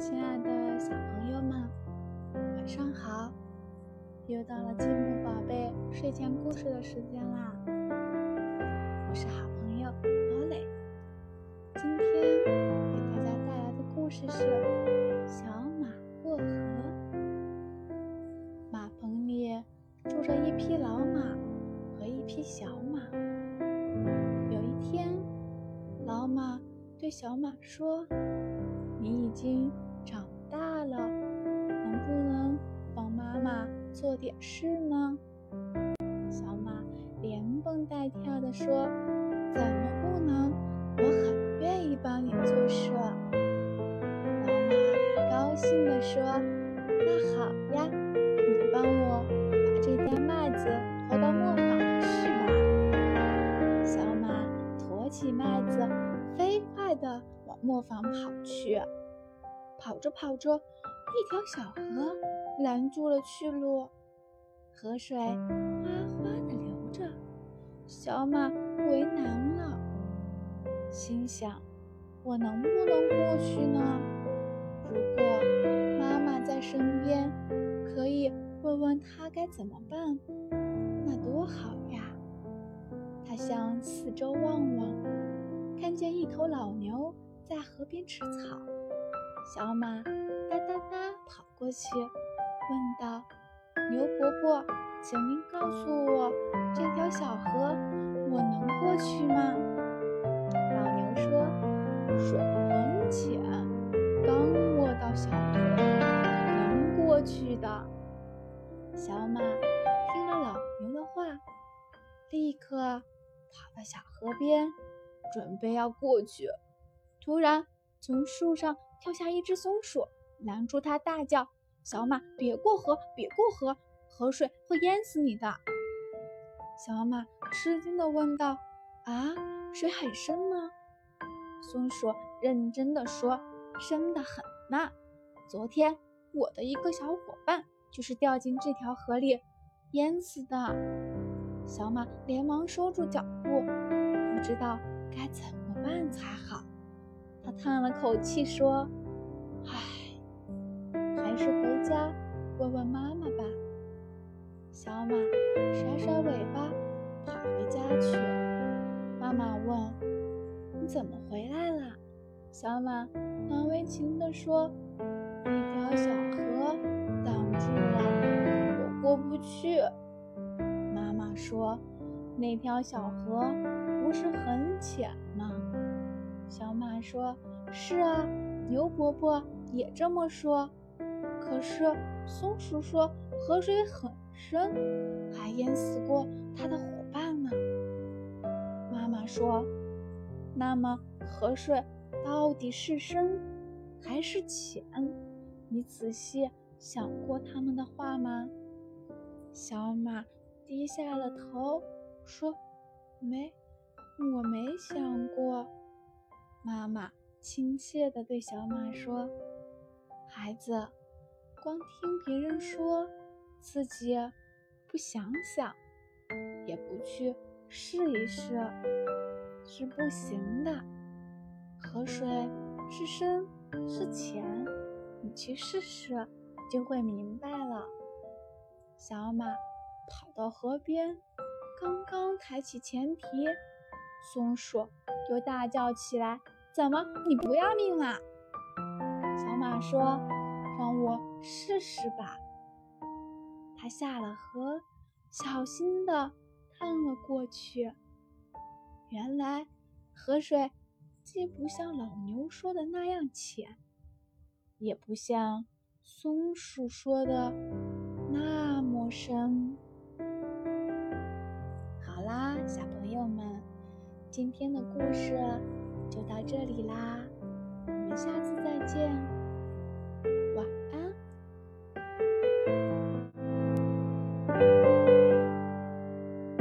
亲爱的小朋友们，晚上好！又到了积木宝贝睡前故事的时间啦。我是好朋友罗蕾，今天给大家带来的故事是《小马过河》。马棚里住着一匹老马和一匹小马。有一天，老马对小马说：“你已经……”了，能不能帮妈妈做点事呢？小马连蹦带跳地说：“怎么不能？我很愿意帮你做事。”老马高兴地说：“那好呀，你帮我把这袋麦子驮到磨坊去吧。”小马驮起麦子，飞快地往磨坊跑去。跑着跑着，一条小河拦住了去路，河水哗哗地流着，小马为难了，心想：我能不能过去呢？如果妈妈在身边，可以问问她该怎么办，那多好呀！他向四周望望，看见一头老牛在河边吃草。小马哒哒哒跑过去，问道：“牛伯伯，请您告诉我，这条小河我能过去吗？”老牛说：“水很浅，刚没到小腿，能过去的。”小马听了老牛的话，立刻跑到小河边，准备要过去。突然，从树上。跳下一只松鼠，拦住它，大叫：“小马，别过河，别过河，河水会淹死你的！”小马吃惊地问道：“啊，水很深吗？”松鼠认真地说：“深得很呢。昨天我的一个小伙伴就是掉进这条河里，淹死的。”小马连忙收住脚步，不知道该怎么办才好。他叹了口气说：“唉，还是回家问问妈妈吧。”小马甩甩尾巴，跑回家去。妈妈问：“你怎么回来了？”小马难为情地说：“一条小河挡住了，我过不去。”妈妈说：“那条小河不是很浅吗？”小马说：“是啊，牛伯伯也这么说。可是松鼠说河水很深，还淹死过它的伙伴呢。”妈妈说：“那么河水到底是深还是浅？你仔细想过他们的话吗？”小马低下了头说：“没，我没想过。”妈妈亲切地对小马说：“孩子，光听别人说，自己不想想，也不去试一试，是不行的。河水是深是浅，你去试试就会明白了。”小马跑到河边，刚刚抬起前蹄。松鼠又大叫起来：“怎么，你不要命啦？”小马说：“让我试试吧。”他下了河，小心地看了过去。原来河水既不像老牛说的那样浅，也不像松鼠说的那么深。好啦，小朋友们。今天的故事就到这里啦，我们下次再。